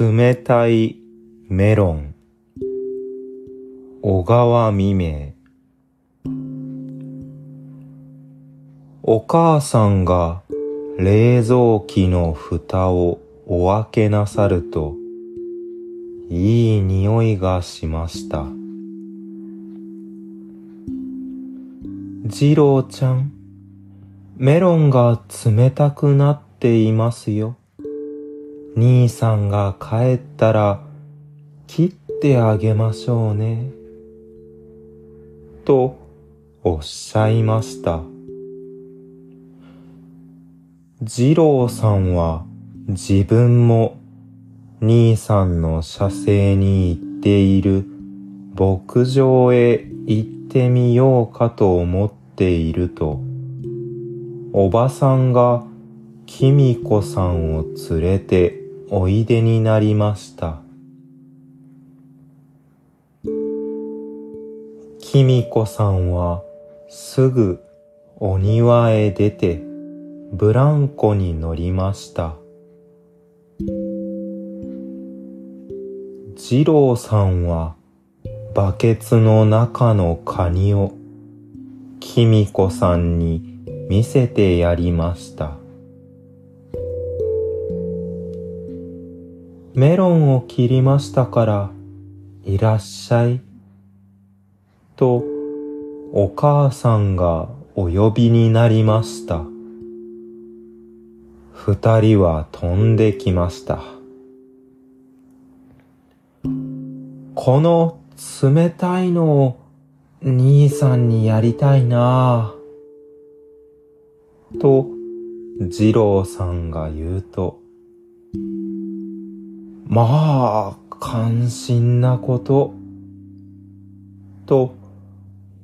冷たいメロン小川未明お母さんが冷蔵機の蓋をお開けなさるといい匂いがしました。次郎ちゃん、メロンが冷たくなっていますよ。兄さんが帰ったら切ってあげましょうね。とおっしゃいました。二郎さんは自分も兄さんの写生に行っている牧場へ行ってみようかと思っていると、おばさんがきみこさんを連れておいでになりました。きみこさんはすぐお庭へ出てブランコに乗りました。二郎さんはバケツの中のカニをきみこさんに見せてやりました。メロンを切りましたからいらっしゃい。とお母さんがお呼びになりました。二人は飛んできました。この冷たいのを兄さんにやりたいなぁ。と、二郎さんが言うと、まあ、関心なこと。と、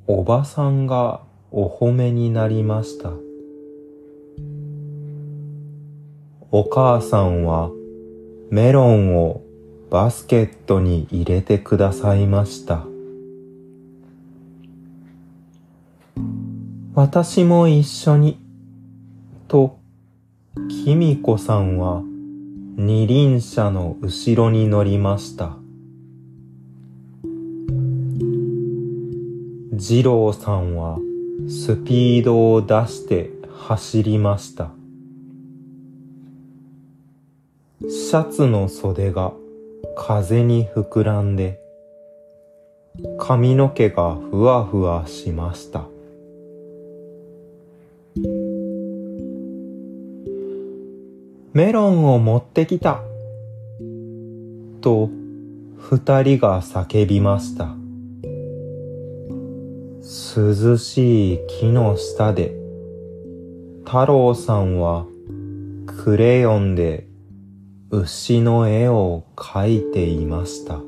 おばさんがお褒めになりました。お母さんはメロンをバスケットに入れてくださいました。私も一緒に、と、きみこさんは二輪車の後ろに乗りました。二郎さんはスピードを出して走りました。シャツの袖が風に膨らんで髪の毛がふわふわしました。メロンを持ってきた。と、二人が叫びました。涼しい木の下で、太郎さんはクレヨンで牛の絵を描いていました。